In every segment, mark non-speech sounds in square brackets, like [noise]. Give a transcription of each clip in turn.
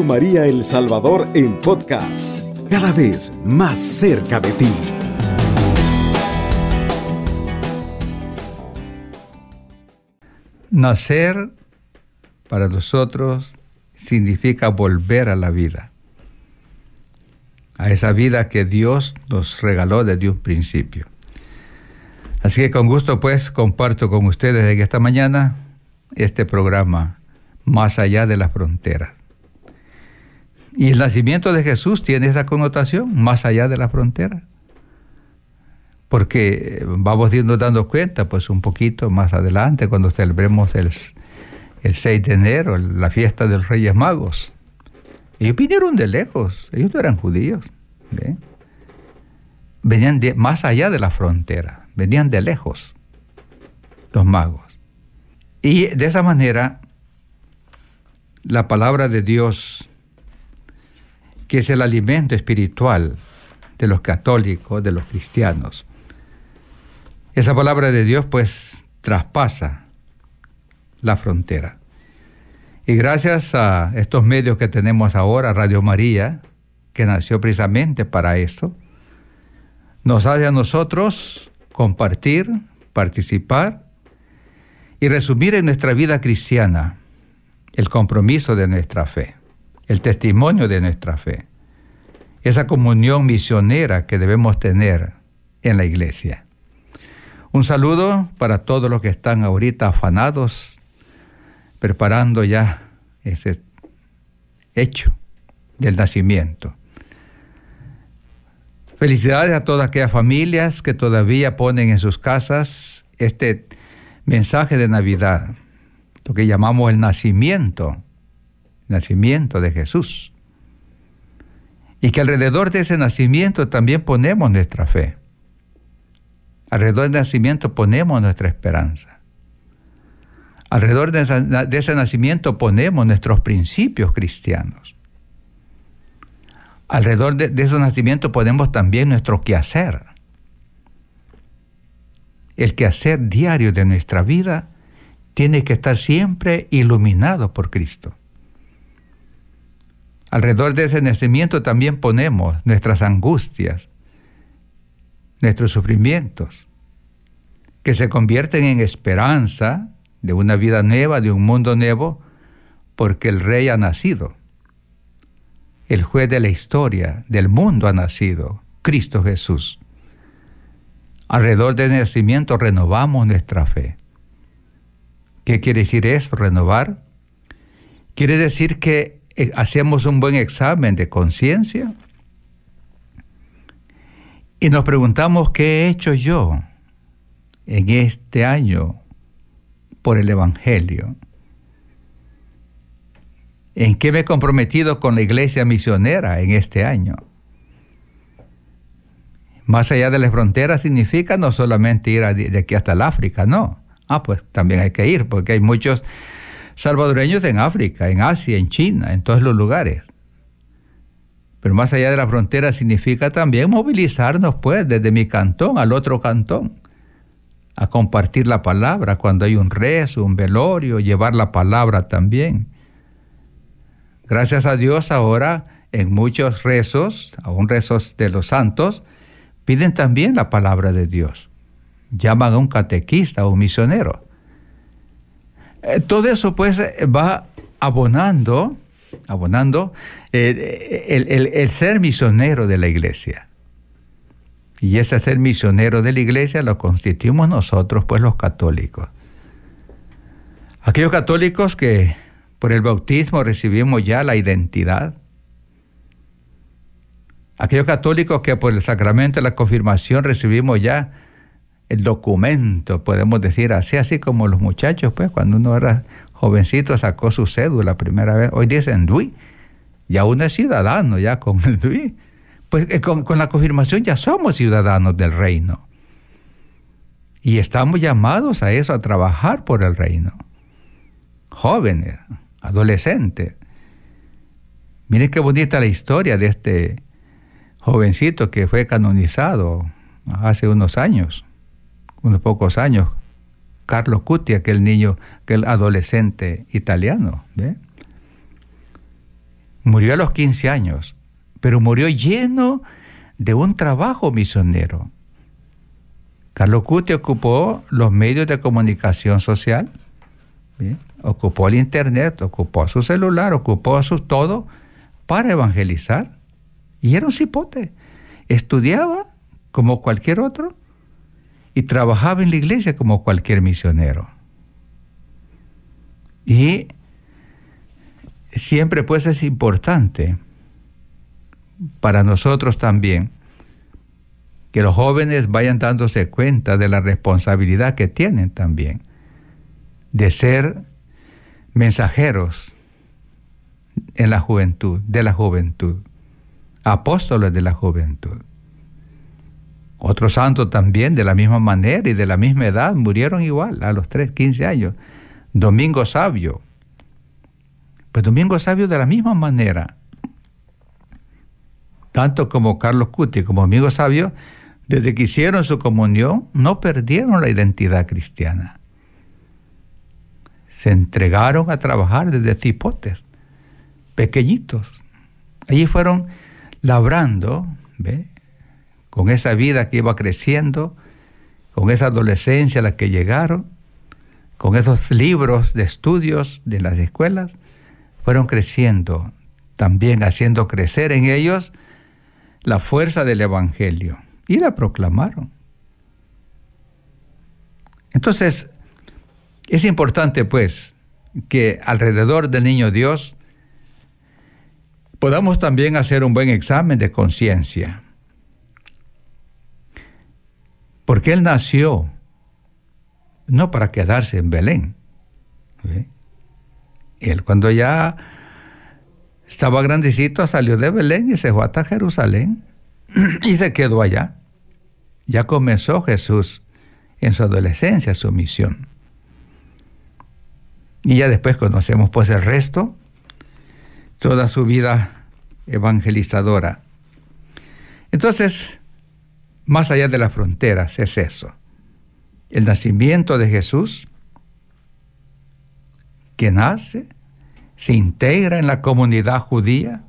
María El Salvador en podcast, cada vez más cerca de ti. Nacer para nosotros significa volver a la vida, a esa vida que Dios nos regaló desde un principio. Así que con gusto pues comparto con ustedes en esta mañana este programa Más allá de la frontera. Y el nacimiento de Jesús tiene esa connotación, más allá de la frontera. Porque vamos dando cuenta, pues un poquito más adelante, cuando celebremos el, el 6 de enero, la fiesta de los Reyes Magos. Ellos vinieron de lejos, ellos no eran judíos. Venían más allá de la frontera, venían de lejos los magos. Y de esa manera, la palabra de Dios, que es el alimento espiritual de los católicos, de los cristianos, esa palabra de Dios pues traspasa la frontera. Y gracias a estos medios que tenemos ahora, Radio María, que nació precisamente para esto, nos hace a nosotros compartir, participar y resumir en nuestra vida cristiana el compromiso de nuestra fe, el testimonio de nuestra fe, esa comunión misionera que debemos tener en la iglesia. Un saludo para todos los que están ahorita afanados preparando ya ese hecho del nacimiento. Felicidades a todas aquellas familias que todavía ponen en sus casas este mensaje de Navidad, lo que llamamos el nacimiento, nacimiento de Jesús. Y que alrededor de ese nacimiento también ponemos nuestra fe. Alrededor del nacimiento ponemos nuestra esperanza. Alrededor de ese nacimiento ponemos nuestros principios cristianos. Alrededor de, ese nacimiento ponemos también nuestro quehacer. El quehacer diario de nuestra vida tiene que estar siempre iluminado por Cristo. Alrededor de ese nacimiento también ponemos nuestras angustias, nuestros sufrimientos, que se convierten en esperanza de una vida nueva, de un mundo nuevo, porque el rey ha nacido. El juez de la historia del mundo ha nacido, Cristo Jesús. Alrededor del nacimiento renovamos nuestra fe. ¿Qué quiere decir esto, renovar? Quiere decir que eh, hacemos un buen examen de conciencia y nos preguntamos qué he hecho yo en este año por el Evangelio? ¿En qué me he comprometido con la iglesia misionera en este año? Más allá de las fronteras significa no solamente ir de aquí hasta el África, no. Ah, pues también hay que ir, porque hay muchos salvadoreños en África, en Asia, en China, en todos los lugares. Pero más allá de la frontera significa también movilizarnos, pues, desde mi cantón al otro cantón a compartir la palabra cuando hay un rezo, un velorio, llevar la palabra también. Gracias a Dios ahora en muchos rezos, aún rezos de los santos, piden también la palabra de Dios. Llaman a un catequista o un misionero. Eh, todo eso pues va abonando, abonando eh, el ser misionero de la iglesia. Y ese ser misionero de la iglesia lo constituimos nosotros, pues los católicos. Aquellos católicos que por el bautismo recibimos ya la identidad. Aquellos católicos que por el sacramento de la confirmación recibimos ya el documento, podemos decir así, así como los muchachos, pues cuando uno era jovencito sacó su cédula la primera vez. Hoy dicen DUI, ya uno es ciudadano ya con el DUI pues eh, con, la confirmación ya somos ciudadanos del reino. Y estamos llamados a eso, a trabajar por el reino. Jóvenes, adolescentes. Miren qué bonita la historia de este jovencito que fue canonizado hace unos años, unos pocos años. Carlo Cuti, aquel niño, aquel adolescente italiano. Murió a los 15 años, pero murió lleno de un trabajo misionero. Carlos Cuti ocupó los medios de comunicación social, ocupó el internet, ocupó su celular, ocupó su todo para evangelizar. Y era un cipote. Estudiaba como cualquier otro y trabajaba en la iglesia como cualquier misionero. Y siempre pues es importante para nosotros también que los jóvenes vayan dándose cuenta de la responsabilidad que tienen también de ser mensajeros en la juventud, de la juventud, apóstoles de la juventud. Otros santos también de la misma manera y de la misma edad murieron igual, a los 3, 15 años. Domingo Sabio. Pues Domingo Sabio de la misma manera, tanto como Carlos Cuti como Domingo Sabio, desde que hicieron su comunión, no perdieron la identidad cristiana. Se entregaron a trabajar desde cipotes, pequeñitos. Allí fueron labrando, ¿ve? Con esa vida que iba creciendo, con esa adolescencia a la que llegaron, con esos libros de estudios de las escuelas, fueron creciendo, también haciendo crecer en ellos la fuerza del Evangelio y la proclamaron. Entonces, es importante pues que alrededor del niño Dios podamos también hacer un buen examen de conciencia. Porque Él nació no para quedarse en Belén. Él cuando ya estaba grandecito salió de Belén y se fue hasta Jerusalén [clears throat] y se quedó allá. Ya comenzó Jesús en su adolescencia su misión. Y ya después conocemos pues el resto, toda su vida evangelizadora. Entonces, más allá de las fronteras es eso. El nacimiento de Jesús, que nace, se integra en la comunidad judía,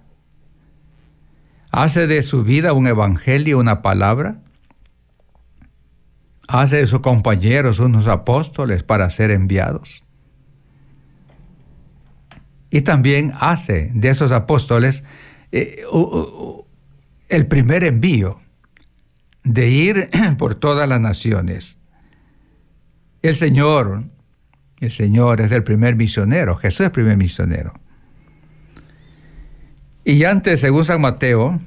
hace de su vida un evangelio, una palabra, hace de sus compañeros unos apóstoles para ser enviados. Y también hace de esos apóstoles eh, el primer envío de ir [clears throat] por todas las naciones. El Señor, el Señor es el primer misionero, Jesús es el primer misionero. Y antes, según San Mateo,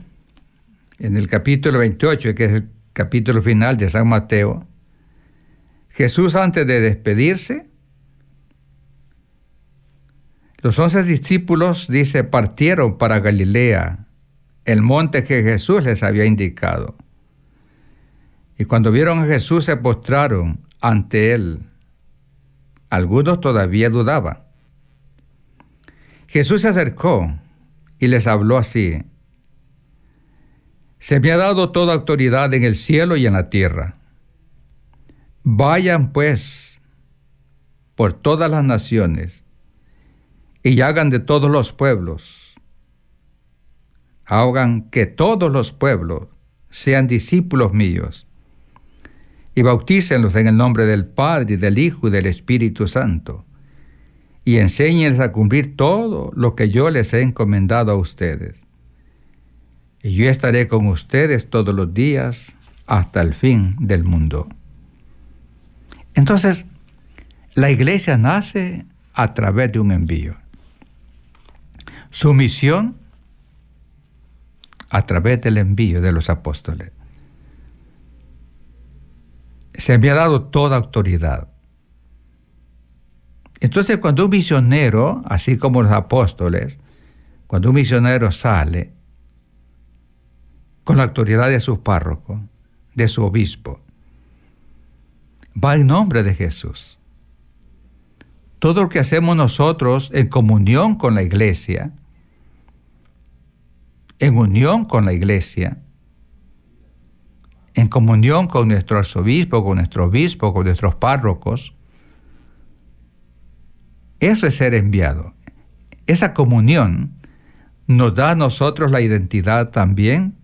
en el capítulo 28, que es el capítulo final de San Mateo, Jesús antes de despedirse, los once discípulos, dice, partieron para Galilea, el monte que Jesús les había indicado. Y cuando vieron a Jesús se postraron ante él. Algunos todavía dudaban. Jesús se acercó y les habló así. Se me ha dado toda autoridad en el cielo y en la tierra. Vayan pues por todas las naciones y hagan de todos los pueblos. Hagan que todos los pueblos sean discípulos míos y bautícenlos en el nombre del Padre, y del Hijo y del Espíritu Santo y enséñenles a cumplir todo lo que yo les he encomendado a ustedes y yo estaré con ustedes todos los días hasta el fin del mundo. Entonces, la iglesia nace a través de un envío. Su misión a través del envío de los apóstoles. Se me ha dado toda autoridad. Entonces, cuando un misionero, así como los apóstoles, cuando un misionero sale, con la autoridad de su párroco, de su obispo. Va en nombre de Jesús. Todo lo que hacemos nosotros en comunión con la iglesia, en unión con la iglesia, en comunión con nuestro arzobispo, con nuestro obispo, con nuestros párrocos, eso es ser enviado. Esa comunión nos da a nosotros la identidad también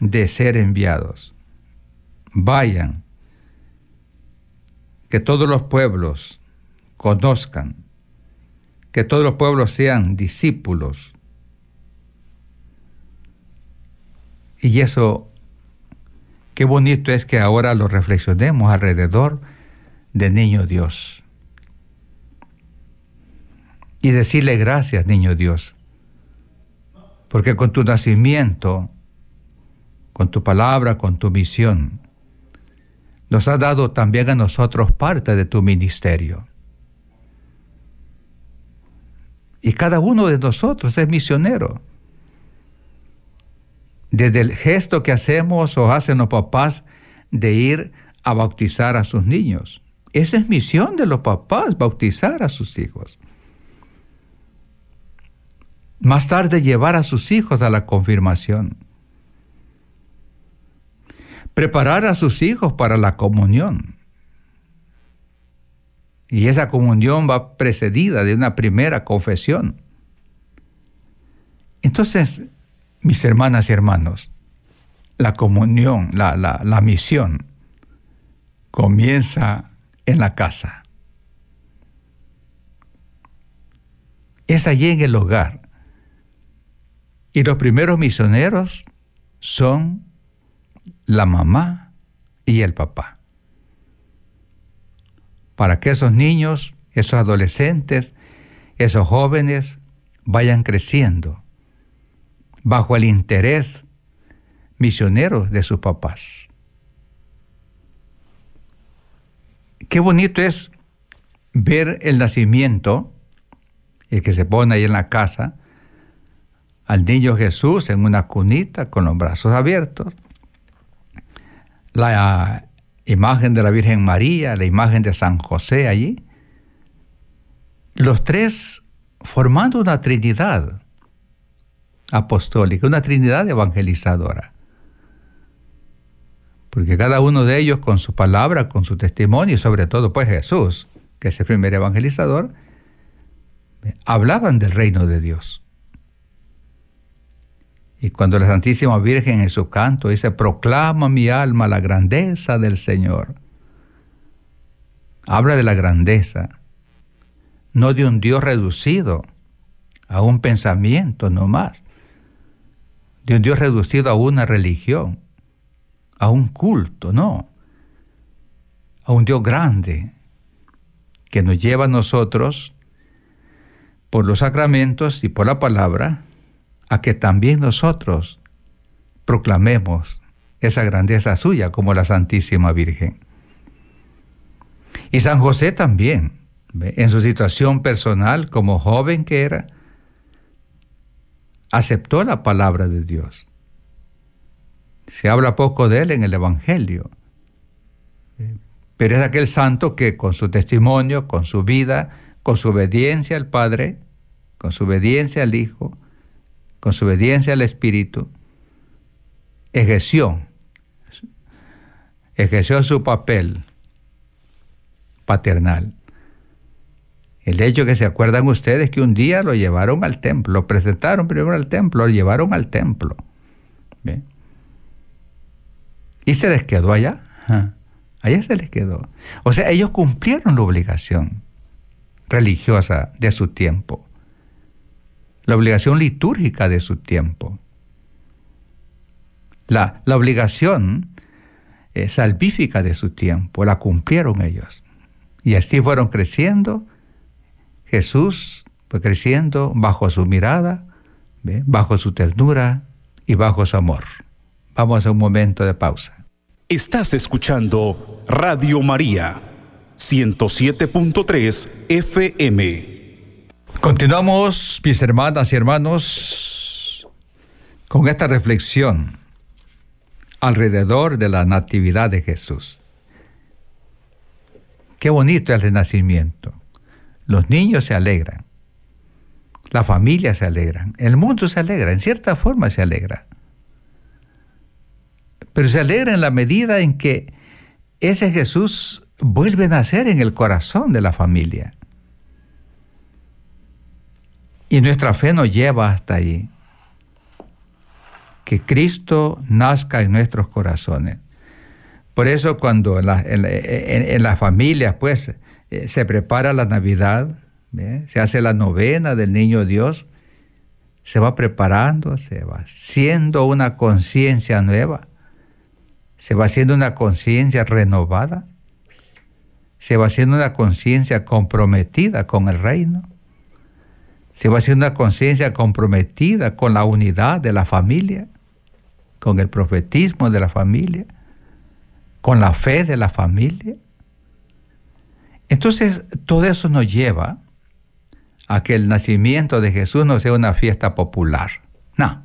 de ser enviados. Vayan, que todos los pueblos conozcan, que todos los pueblos sean discípulos. Y eso, qué bonito es que ahora lo reflexionemos alrededor de Niño Dios. Y decirle gracias, Niño Dios, porque con tu nacimiento, con tu palabra, con tu misión, nos has dado también a nosotros parte de tu ministerio. Y cada uno de nosotros es misionero. Desde el gesto que hacemos o hacen los papás de ir a bautizar a sus niños. Esa es misión de los papás, bautizar a sus hijos. Más tarde llevar a sus hijos a la confirmación preparar a sus hijos para la comunión. Y esa comunión va precedida de una primera confesión. Entonces, mis hermanas y hermanos, la comunión, la, la misión, comienza en la casa. Es allí en el hogar. Y los primeros misioneros son la mamá y el papá. Para que esos niños, esos adolescentes, esos jóvenes vayan creciendo bajo el interés misionero de sus papás. Qué bonito es ver el nacimiento, el que se pone ahí en la casa, al niño Jesús en una cunita con los brazos abiertos, la imagen de la Virgen María, la imagen de San José allí, los tres formando una trinidad apostólica, una trinidad evangelizadora. Porque cada uno de ellos con su palabra, con su testimonio y sobre todo pues Jesús, que es el primer evangelizador, hablaban del reino de Dios. Y cuando la Santísima Virgen en su canto dice, proclama mi alma la grandeza del Señor. Habla de la grandeza, no de un Dios reducido a un pensamiento no más, de un Dios reducido a una religión, a un culto, no, a un Dios grande que nos lleva a nosotros por los sacramentos y por la palabra a que también nosotros proclamemos esa grandeza suya como la Santísima Virgen. Y San José también, en su situación personal como joven que era, aceptó la palabra de Dios. Se habla poco de él en el Evangelio, pero es aquel santo que con su testimonio, con su vida, con su obediencia al Padre, con su obediencia al Hijo, con su obediencia al Espíritu, ejerció, ejerció su papel paternal. El hecho que se acuerdan ustedes que un día lo llevaron al templo, lo presentaron primero al templo, lo llevaron al templo. Y se les quedó allá. Allá se les quedó. O sea, ellos cumplieron la obligación religiosa de su tiempo la obligación litúrgica de su tiempo, la, la obligación eh, salvífica de su tiempo, la cumplieron ellos. Y así fueron creciendo. Jesús fue creciendo bajo su mirada, bajo su ternura y bajo su amor. Vamos a un momento de pausa. Estás escuchando Radio María, 107.3 FM. Continuamos, mis hermanas y hermanos, con esta reflexión alrededor de la Natividad de Jesús. Qué bonito el renacimiento. Los niños se alegran, la familia se alegran, el mundo se alegra, en cierta forma se alegra. Pero se alegra en la medida en que ese Jesús vuelve a nacer en el corazón de la familia. Y nuestra fe nos lleva hasta ahí. que Cristo nazca en nuestros corazones. Por eso cuando en, las familias pues eh, se prepara la Navidad, se hace la novena del Niño Dios, se va preparando, se va haciendo una conciencia nueva, se va haciendo una conciencia renovada, se va haciendo una conciencia comprometida con el reino, se va haciendo una conciencia comprometida con la unidad de la familia, con el profetismo de la familia, con la fe de la familia. Entonces, todo eso nos lleva a que el nacimiento de Jesús no sea una fiesta popular. No,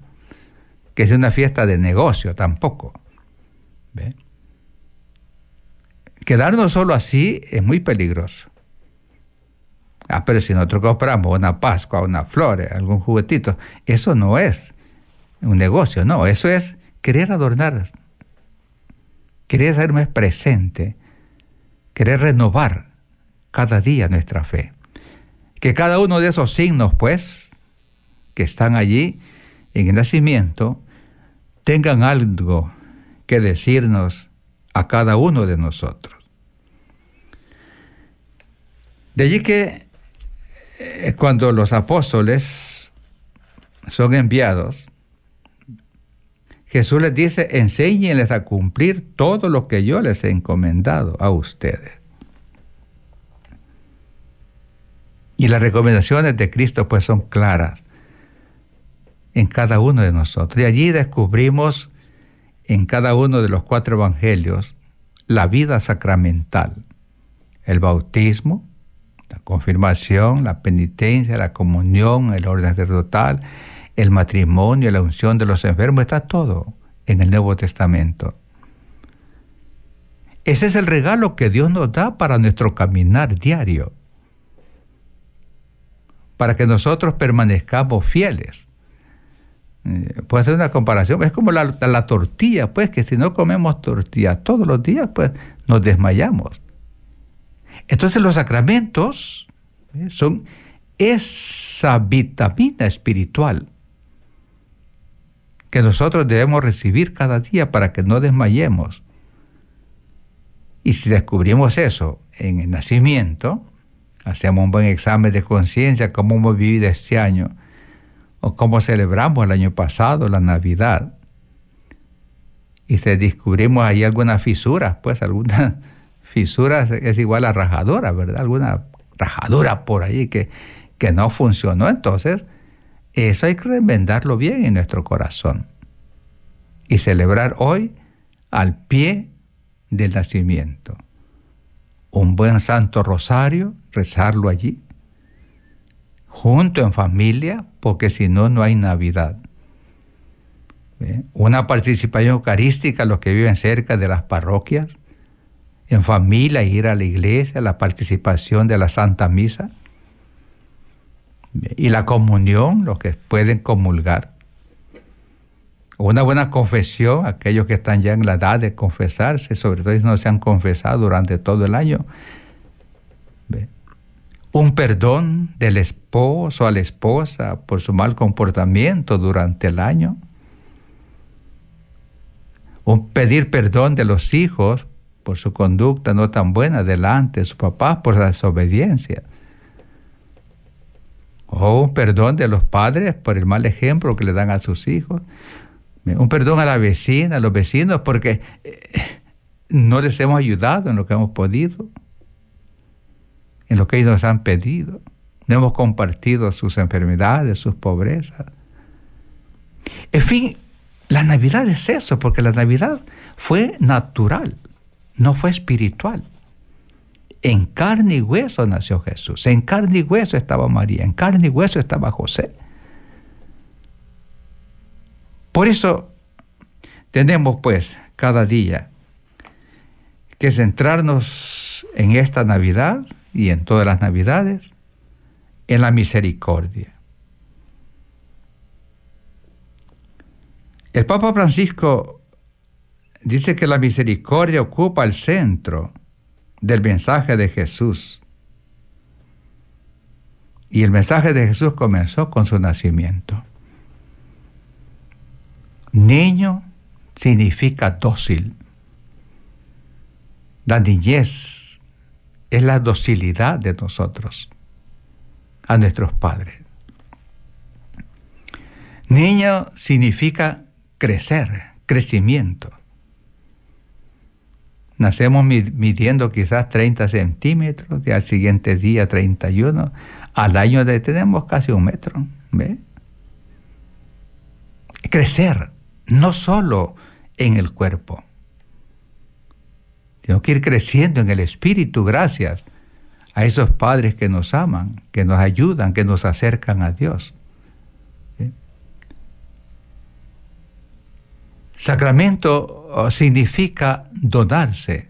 que sea una fiesta de negocio tampoco. Quedarnos solo así es muy peligroso. Ah, pero si nosotros compramos una Pascua, una flores, algún juguetito, eso no es un negocio, no, eso es querer adornar, querer ser más presente, querer renovar cada día nuestra fe que cada uno de esos signos, pues, que están allí en el nacimiento, tengan algo que decirnos a cada uno de nosotros. De allí que eh, cuando los apóstoles son enviados, Jesús les dice, enséñenles a cumplir todo lo que yo les he encomendado a ustedes. Y las recomendaciones de Cristo pues son claras en cada uno de nosotros. Y allí descubrimos en cada uno de los cuatro evangelios la vida sacramental, el bautismo, la confirmación, la penitencia, la comunión, el orden sacerdotal, el matrimonio, la unción de los enfermos, está todo en el Nuevo Testamento. Ese es el regalo que Dios nos da para nuestro caminar diario para que nosotros permanezcamos fieles. Eh, puede una comparación, es como la, tortilla, pues que si no comemos tortilla todos los días, pues nos desmayamos. Entonces los sacramentos eh, son esa vitamina espiritual que nosotros debemos recibir cada día para que no desmayemos. Y si descubrimos eso en el nacimiento, hacemos un buen examen de conciencia, cómo hemos vivido este año, o cómo celebramos el año pasado, la Navidad. Y si descubrimos ahí algunas fisuras, pues alguna [laughs] fisura es igual a rajadura, ¿verdad? Alguna rajadura por ahí que, que no funcionó. Entonces, eso hay que remendarlo bien en nuestro corazón y celebrar hoy al pie del nacimiento un buen santo rosario, rezarlo allí, junto en familia, porque si no, no hay Navidad. Una participación eucarística, los que viven cerca de las parroquias, en familia, ir a la iglesia, la participación de la Santa Misa y la comunión, los que pueden comulgar. Una buena confesión, aquellos que están ya en la edad de confesarse, sobre todo si no se han confesado durante todo el año. Un perdón del esposo a la esposa por su mal comportamiento durante el año. Un pedir perdón de los hijos por su conducta no tan buena delante de su papá por la desobediencia. O un perdón de los padres por el mal ejemplo que le dan a sus hijos un perdón a la vecina, a los vecinos, porque eh, no les hemos ayudado en lo que hemos podido, en lo que ellos nos han pedido. No hemos compartido sus enfermedades, sus pobrezas. En fin, la Navidad es eso, porque la Navidad fue natural, no fue espiritual. En carne y hueso nació Jesús, en carne y hueso estaba María, en carne y hueso estaba José. Por eso tenemos pues cada día que centrarnos en esta Navidad y en todas las Navidades en la misericordia. El Papa Francisco dice que la misericordia ocupa el centro del mensaje de Jesús. Y el mensaje de Jesús comenzó con su nacimiento. Niño significa dócil. La niñez es la docilidad de nosotros a nuestros padres. Niño significa crecer, crecimiento. Nacemos midiendo quizás 30 centímetros y al siguiente día 31. Al año de, tenemos casi un metro. ¿ve? Crecer, no solo en el cuerpo, sino que ir creciendo en el espíritu gracias a esos padres que nos aman, que nos ayudan, que nos acercan a Dios. Sacramento oh, significa donarse,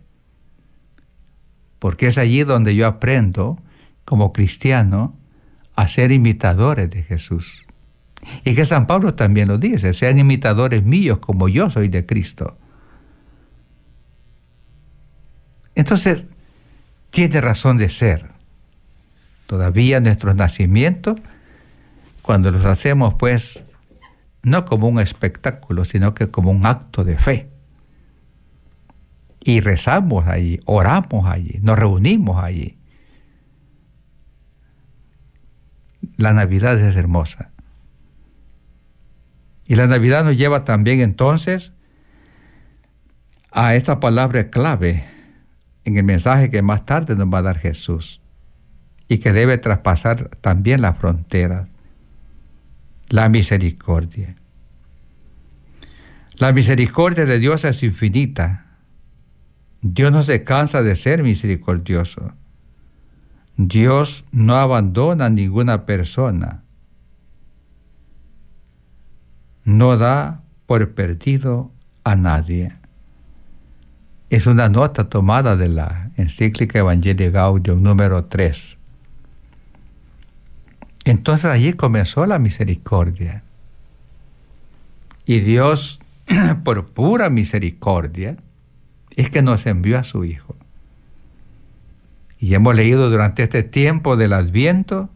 porque es allí donde yo aprendo como cristiano a ser imitadores de Jesús. Y que San Pablo también lo dice, sean imitadores míos como yo soy de Cristo. Entonces, tiene razón de ser. Todavía nuestros nacimientos, cuando los hacemos pues no como un espectáculo, sino que como un acto de fe. Y rezamos allí, oramos allí, nos reunimos allí. La Navidad es hermosa. Y la Navidad nos lleva también entonces a esta palabra clave en el mensaje que más tarde nos va a dar Jesús y que debe traspasar también la frontera la misericordia. La misericordia de Dios es infinita. Dios no se cansa de ser misericordioso. Dios no abandona a ninguna persona. No da por perdido a nadie. Es una nota tomada de la encíclica Evangelii Gaudium número 3. Entonces allí comenzó la misericordia. Y Dios, [clears throat] por pura misericordia, es que nos envió a su Hijo. Y hemos leído durante este tiempo del Adviento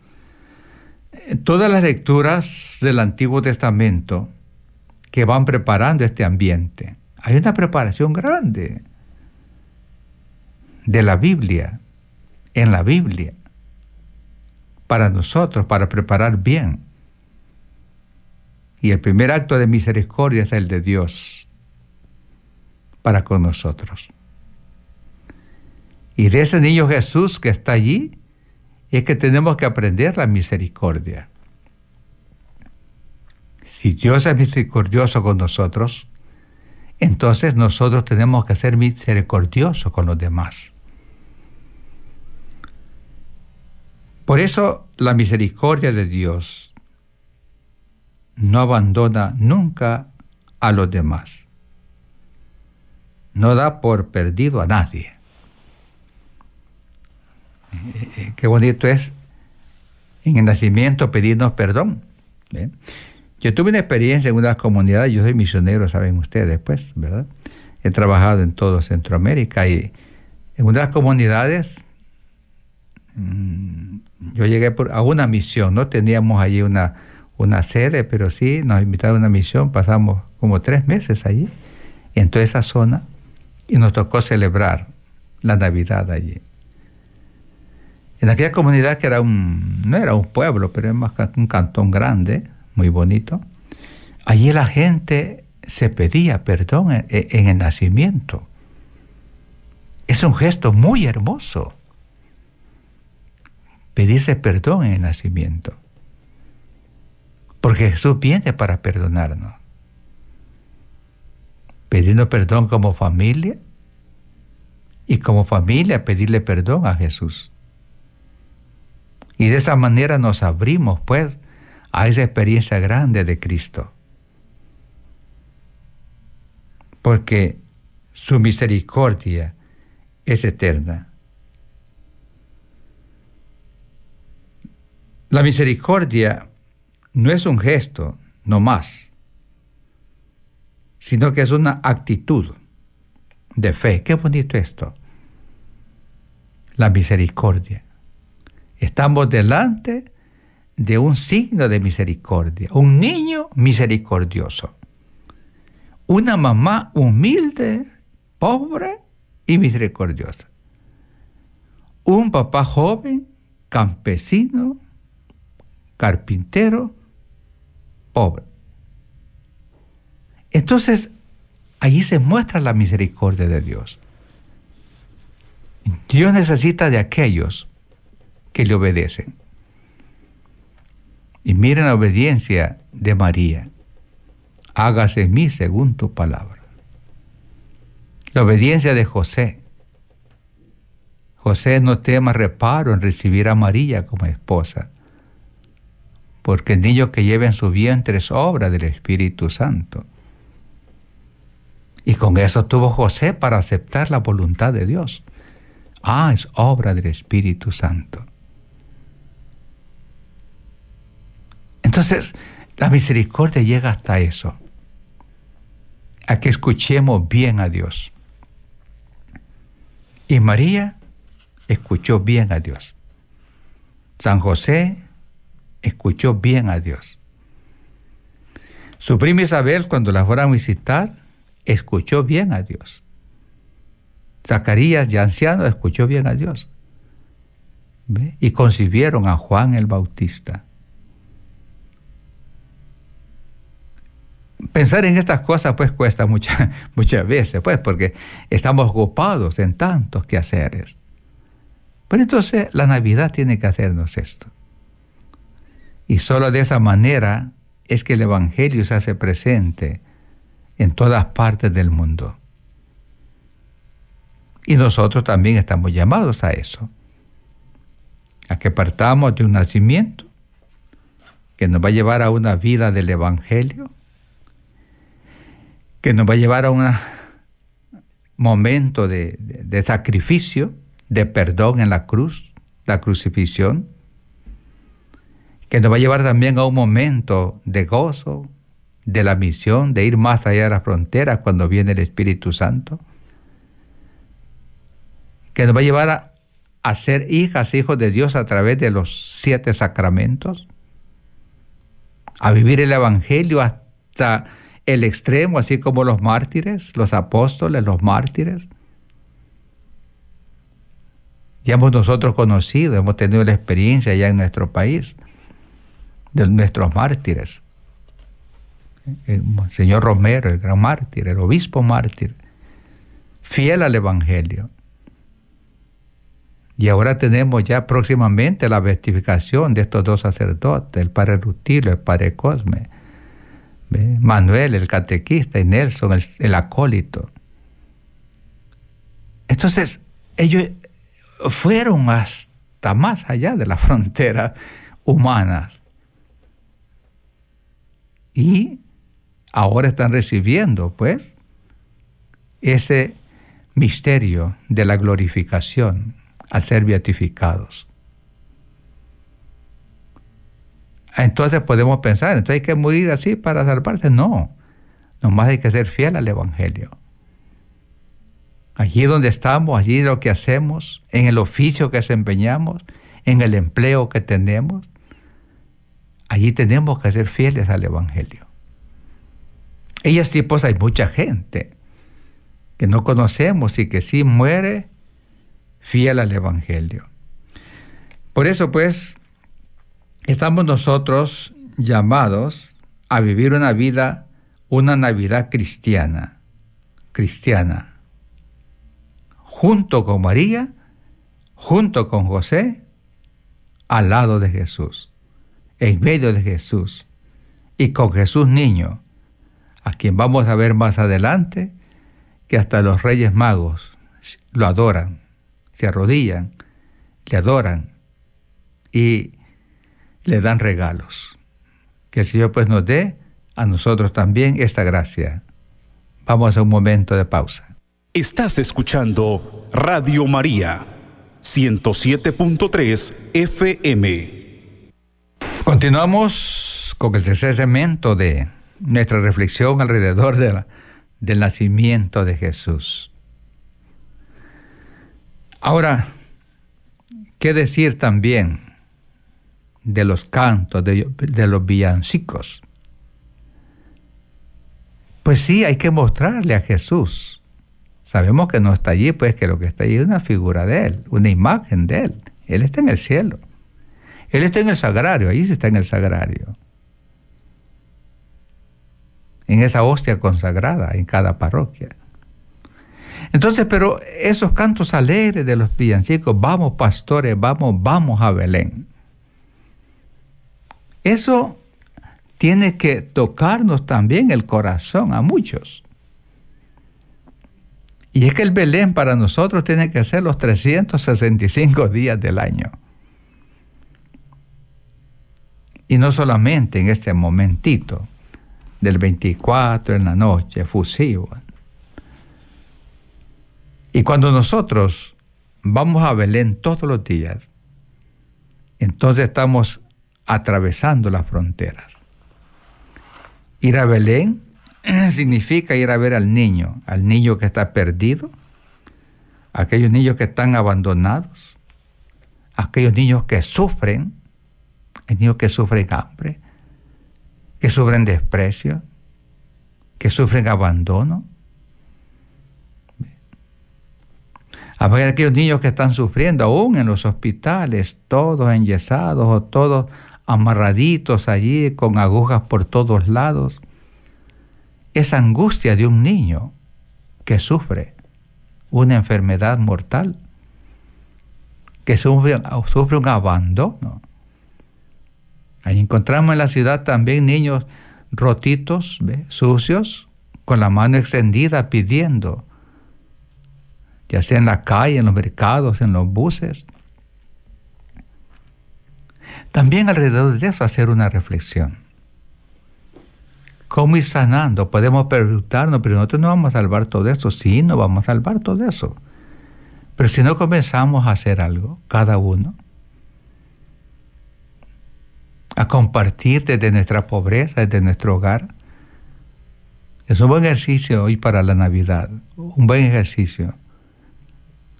eh, todas las lecturas del Antiguo Testamento que van preparando este ambiente. Hay una preparación grande de la Biblia, en la Biblia para nosotros, para preparar bien. Y el primer acto de misericordia es el de Dios para con nosotros. Y de ese niño Jesús que está allí, es que tenemos que aprender la misericordia. Si Dios es misericordioso con nosotros, entonces nosotros tenemos que ser misericordiosos con los demás. Por eso la misericordia de Dios no abandona nunca a los demás. No da por perdido a nadie. Eh, eh, qué bonito es en el nacimiento pedirnos perdón. Yo tuve una experiencia en una comunidad, yo soy misionero, saben ustedes, pues, ¿verdad? He trabajado en todo Centroamérica y en una de las comunidades mm, yo llegué a una misión, no teníamos allí una, una sede, pero sí nos invitaron a una misión, pasamos como tres meses allí, en toda esa zona, y nos tocó celebrar la Navidad allí. En aquella comunidad que era un, no era un pueblo, pero es más un cantón grande, muy bonito, allí la gente se pedía perdón en el nacimiento. Es un gesto muy hermoso pedirse perdón en el nacimiento. Porque Jesús viene para perdonarnos. Pedirnos perdón como familia y como familia pedirle perdón a Jesús. Y de esa manera nos abrimos pues a esa experiencia grande de Cristo. Porque su misericordia es eterna. La misericordia no es un gesto, no más, sino que es una actitud de fe. Qué bonito esto. La misericordia. Estamos delante de un signo de misericordia, un niño misericordioso. una mamá humilde, pobre y misericordiosa. Un papá joven, campesino, carpintero, pobre. Entonces, allí se muestra la misericordia de Dios. Dios necesita de aquellos que le obedecen. Y miren la obediencia de María. Hágase en mí según tu palabra. La obediencia de José. José no tema reparo en recibir a María como esposa, porque el niño que lleva en su vientre es obra del Espíritu Santo. Y con eso tuvo José para aceptar la voluntad de Dios. Ah, es obra del Espíritu Santo. Entonces, la misericordia llega hasta eso, a que escuchemos bien a Dios. Y María escuchó bien a Dios. San José escuchó bien a Dios. Su prima Isabel, cuando la fueron a visitar, escuchó bien a Dios. Zacarías, ya anciano, escuchó bien a Dios. Y concibieron a Juan el Bautista. Pensar en estas cosas pues cuesta [laughs] muchas veces, pues porque estamos ocupados en tantos quehaceres. Pero entonces la Navidad tiene que hacernos esto. Y solo de esa manera es que el Evangelio se hace presente en todas partes del mundo. Y nosotros también estamos llamados a eso, a que partamos de un nacimiento que nos va a llevar a una vida del Evangelio, que nos va a llevar a un momento de, de sacrificio, de perdón en la cruz, la crucifixión, que nos va a llevar también a un momento de gozo, de la misión, de ir más allá de las fronteras cuando viene el Espíritu Santo, que nos va a llevar a, ser hijas, hijos de Dios a través de los siete sacramentos, a vivir el Evangelio hasta el extremo, así como los mártires, los apóstoles, los mártires, ya hemos nosotros conocido, hemos tenido la experiencia ya en nuestro país de nuestros mártires. El señor Romero, el gran mártir, el obispo mártir, fiel al Evangelio. Y ahora tenemos ya próximamente la beatificación de estos dos sacerdotes, el padre Rutilio, el padre Cosme, Manuel, el catequista, y Nelson, el, el acólito. Entonces, ellos fueron hasta más allá de las [laughs] fronteras humanas. Y ahora están recibiendo, pues, ese misterio de la glorificación al ser beatificados. Entonces podemos pensar, entonces hay que morir así para salvarse. No, nomás hay que ser fiel al Evangelio allí donde estamos, allí lo que hacemos, en el oficio que desempeñamos, en el empleo que tenemos, allí tenemos que ser fieles al Evangelio. Ellas tipos hay mucha gente que no conocemos y que sí muere fiel al Evangelio. Por eso pues estamos nosotros llamados a vivir una vida, una Navidad cristiana, cristiana, junto con María, junto con José, al lado de Jesús, en medio de Jesús, y con Jesús niño, a quien vamos a ver más adelante, que hasta los reyes magos lo adoran, se arrodillan, le adoran y le dan regalos. Que el Señor pues nos dé a nosotros también esta gracia. Vamos a un momento de pausa. Estás escuchando Radio María 107.3 FM. Continuamos con el tercer segmento de nuestra reflexión alrededor del nacimiento de Jesús. Ahora, ¿qué decir también de los cantos, de, de los villancicos? Pues sí, hay que mostrarle a Jesús. Sabemos que no está allí, pues que lo que está allí es una figura de Él, una imagen de Él. Él está en el cielo. Él está en el sagrario, ahí sí está en el sagrario. En esa hostia consagrada en cada parroquia. Entonces, pero esos cantos alegres de los villancicos, vamos pastores, vamos, vamos a Belén. Eso tiene que tocarnos también el corazón a muchos. Y es que el Belén para nosotros tiene que ser los 365 días del año. Y no solamente en este momentito del 24 en la noche, fusivo. Y cuando nosotros vamos a Belén todos los días, entonces estamos atravesando las fronteras. Ir a Belén [clears throat] significa ir a ver al niño, al niño que está perdido, aquellos niños que están abandonados, aquellos niños que sufren, hay niños que sufren hambre, que sufren desprecio, que sufren abandono. Hay aquellos niños que están sufriendo aún en los hospitales, todos enyesados o todos amarraditos allí con agujas por todos lados. Esa angustia de un niño que sufre una enfermedad mortal, que sufre un abandono. Ahí encontramos en la ciudad también niños rotitos, sucios, con la mano extendida pidiendo, ya sea en la calle, en los mercados, en los buses. También alrededor de eso hacer una reflexión. ¿Cómo ir sanando? Podemos preguntarnos, pero nosotros no vamos a salvar todo eso. Sí, no vamos a salvar todo eso. Pero si no comenzamos a hacer algo, cada uno, a compartir desde nuestra pobreza, desde nuestro hogar, es un buen ejercicio hoy para la Navidad, un buen ejercicio.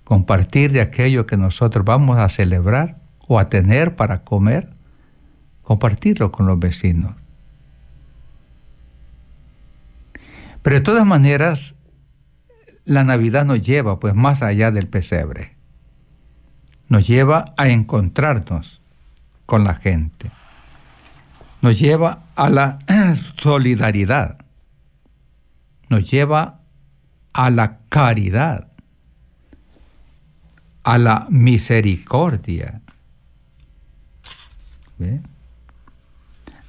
Compartir de aquello que nosotros vamos a celebrar o a tener para comer, compartirlo con los vecinos. Pero de todas maneras, la Navidad nos lleva pues más allá del pesebre. Nos lleva a encontrarnos con la gente. Nos lleva a la [clears throat] solidaridad. Nos lleva a la caridad, a la misericordia,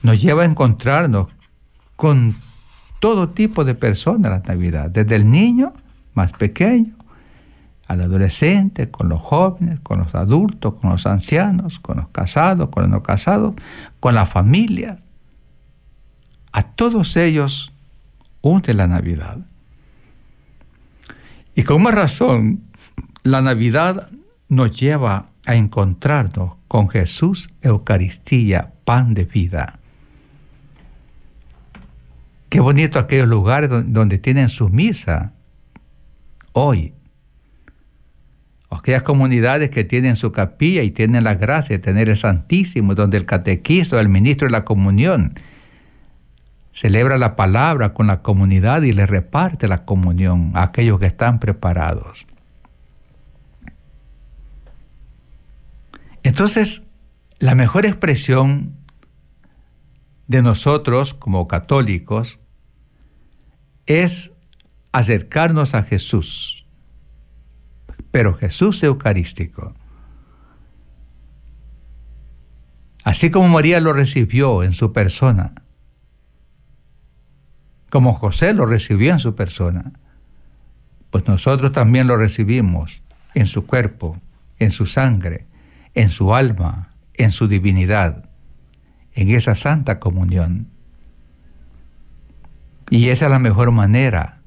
nos lleva a encontrarnos con todo tipo de personas la Navidad, desde el niño más pequeño al adolescente, con los jóvenes, con los adultos, con los ancianos, con los casados, con los no casados, con la familia. A todos ellos une la Navidad. Y con más razón, la Navidad nos lleva a encontrarnos con Jesús, Eucaristía, pan de vida. Qué bonito aquellos lugares donde tienen su misa hoy. Aquellas comunidades que tienen su capilla y tienen la gracia de tener el Santísimo, donde el catequista, el ministro de la comunión, celebra la palabra con la comunidad y le reparte la comunión a aquellos que están preparados. Entonces, la mejor expresión de nosotros como católicos es acercarnos a Jesús, pero Jesús eucarístico. Así como María lo recibió en su persona, como José lo recibió en su persona, pues nosotros también lo recibimos en su cuerpo, en su sangre, en su alma, en su divinidad, en esa santa comunión. Y esa es la mejor manera,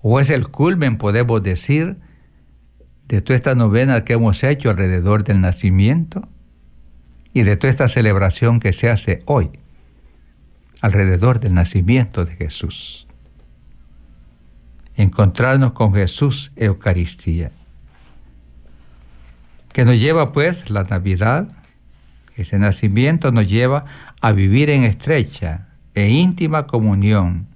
o es el culmen, podemos decir, de toda esta novena que hemos hecho alrededor del nacimiento y de toda esta celebración que se hace hoy alrededor del nacimiento de Jesús. Encontrarnos con Jesús Eucaristía que nos lleva pues la Navidad, ese nacimiento nos lleva a vivir en estrecha e íntima comunión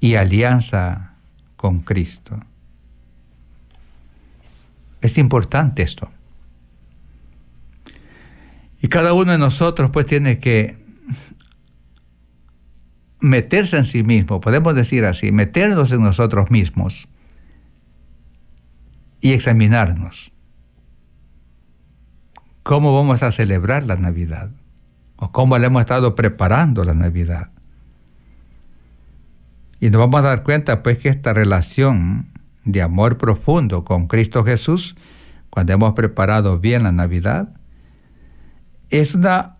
y alianza con Cristo. Es importante esto. Y cada uno de nosotros pues tiene que meterse en sí mismo, podemos decir así, meternos en nosotros mismos y examinarnos. ¿Cómo vamos a celebrar la Navidad? ¿O cómo le hemos estado preparando la Navidad? Y nos vamos a dar cuenta pues que esta relación de amor profundo con Cristo Jesús, cuando hemos preparado bien la Navidad, es una,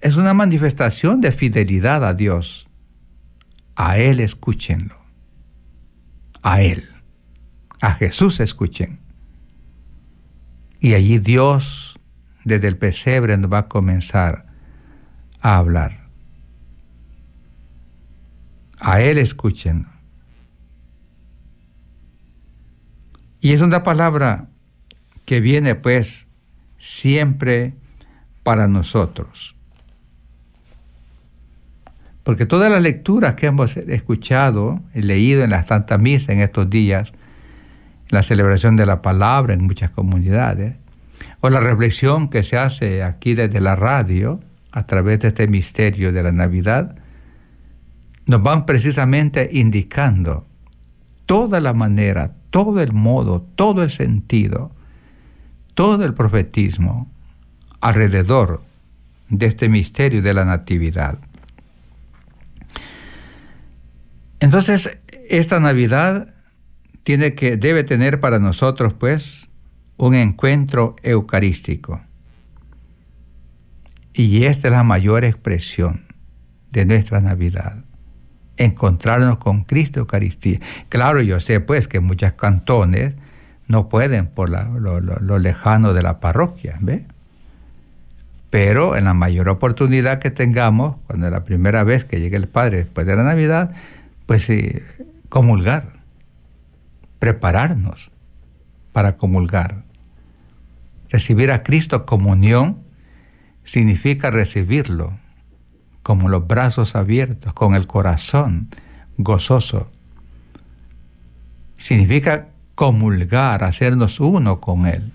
es una manifestación de fidelidad a Dios. A Él escúchenlo. A Él. A Jesús escuchen. Y allí Dios, desde el pesebre, nos va a comenzar a hablar. A Él escuchen. Y es una palabra que viene pues siempre para nosotros. Porque todas las lecturas que hemos escuchado y leído en las tantas misas en estos días, la celebración de la palabra en muchas comunidades, o la reflexión que se hace aquí desde la radio a través de este misterio de la Navidad, nos van precisamente indicando toda la manera, todo el modo, todo el sentido, todo el profetismo alrededor de este misterio de la Natividad. Entonces, esta Navidad tiene que, debe tener para nosotros, pues, un encuentro eucarístico. Y esta es la mayor expresión de nuestra Navidad encontrarnos con Cristo Eucaristía. Claro, yo sé pues que muchos cantones no pueden por lo, lejano de la parroquia, ¿ve? Pero en la mayor oportunidad que tengamos, cuando es la primera vez que llegue el Padre después de la Navidad, pues sí, comulgar, prepararnos para comulgar. Recibir a Cristo comunión significa recibirlo como los brazos abiertos, con el corazón gozoso. Significa comulgar, hacernos uno con Él.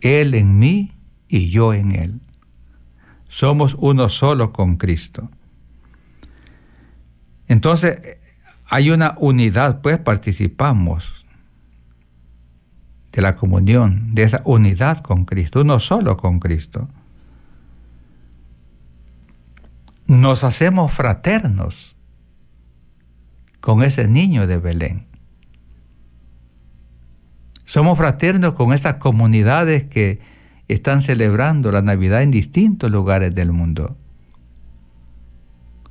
Él en mí y yo en Él. Somos uno solo con Cristo. Entonces, hay una unidad, pues participamos de la comunión, de esa unidad con Cristo, uno solo con Cristo nos hacemos fraternos con ese niño de Belén. Somos fraternos con estas comunidades que están celebrando la Navidad en distintos lugares del mundo,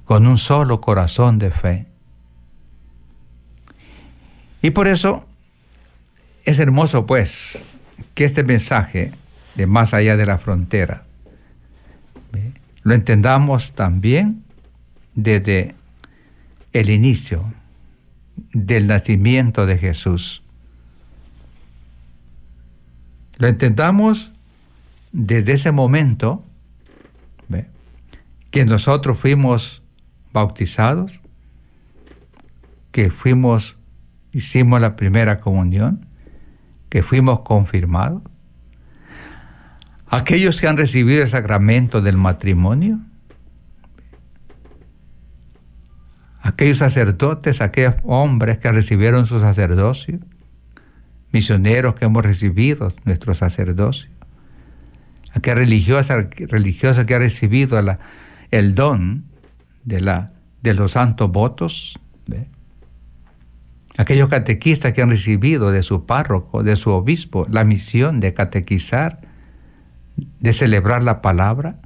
con un solo corazón de fe. Y por eso es hermoso, pues, que este mensaje de más allá de la frontera, lo entendamos también desde el inicio del nacimiento de Jesús. Lo entendamos desde ese momento que nosotros fuimos bautizados, que fuimos, hicimos la primera comunión, que fuimos confirmados, aquellos que han recibido el sacramento del matrimonio, aquellos sacerdotes, aquellos hombres que recibieron su sacerdocio, misioneros que hemos recibido nuestro sacerdocio, aquella religiosa, religiosa que ha recibido el don de, la, de los santos votos, aquellos catequistas que han recibido de su párroco, de su obispo, la misión de catequizar, de celebrar la palabra,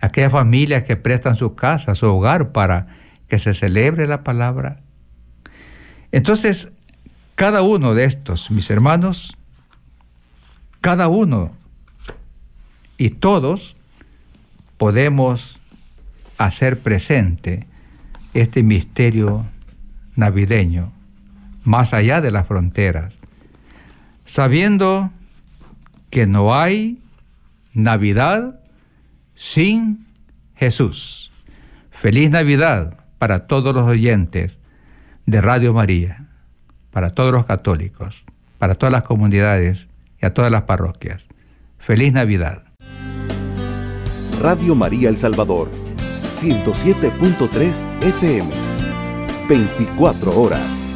aquellas familias que prestan su casa, su hogar para que se celebre la palabra. Entonces, cada uno de estos, mis hermanos, cada uno y todos podemos hacer presente este misterio navideño más allá de las fronteras, sabiendo que no hay Navidad sin Jesús. Feliz Navidad para todos los oyentes de Radio María, para todos los católicos, para todas las comunidades y a todas las parroquias. Feliz Navidad. Radio María El Salvador, 107.3 FM, 24 horas.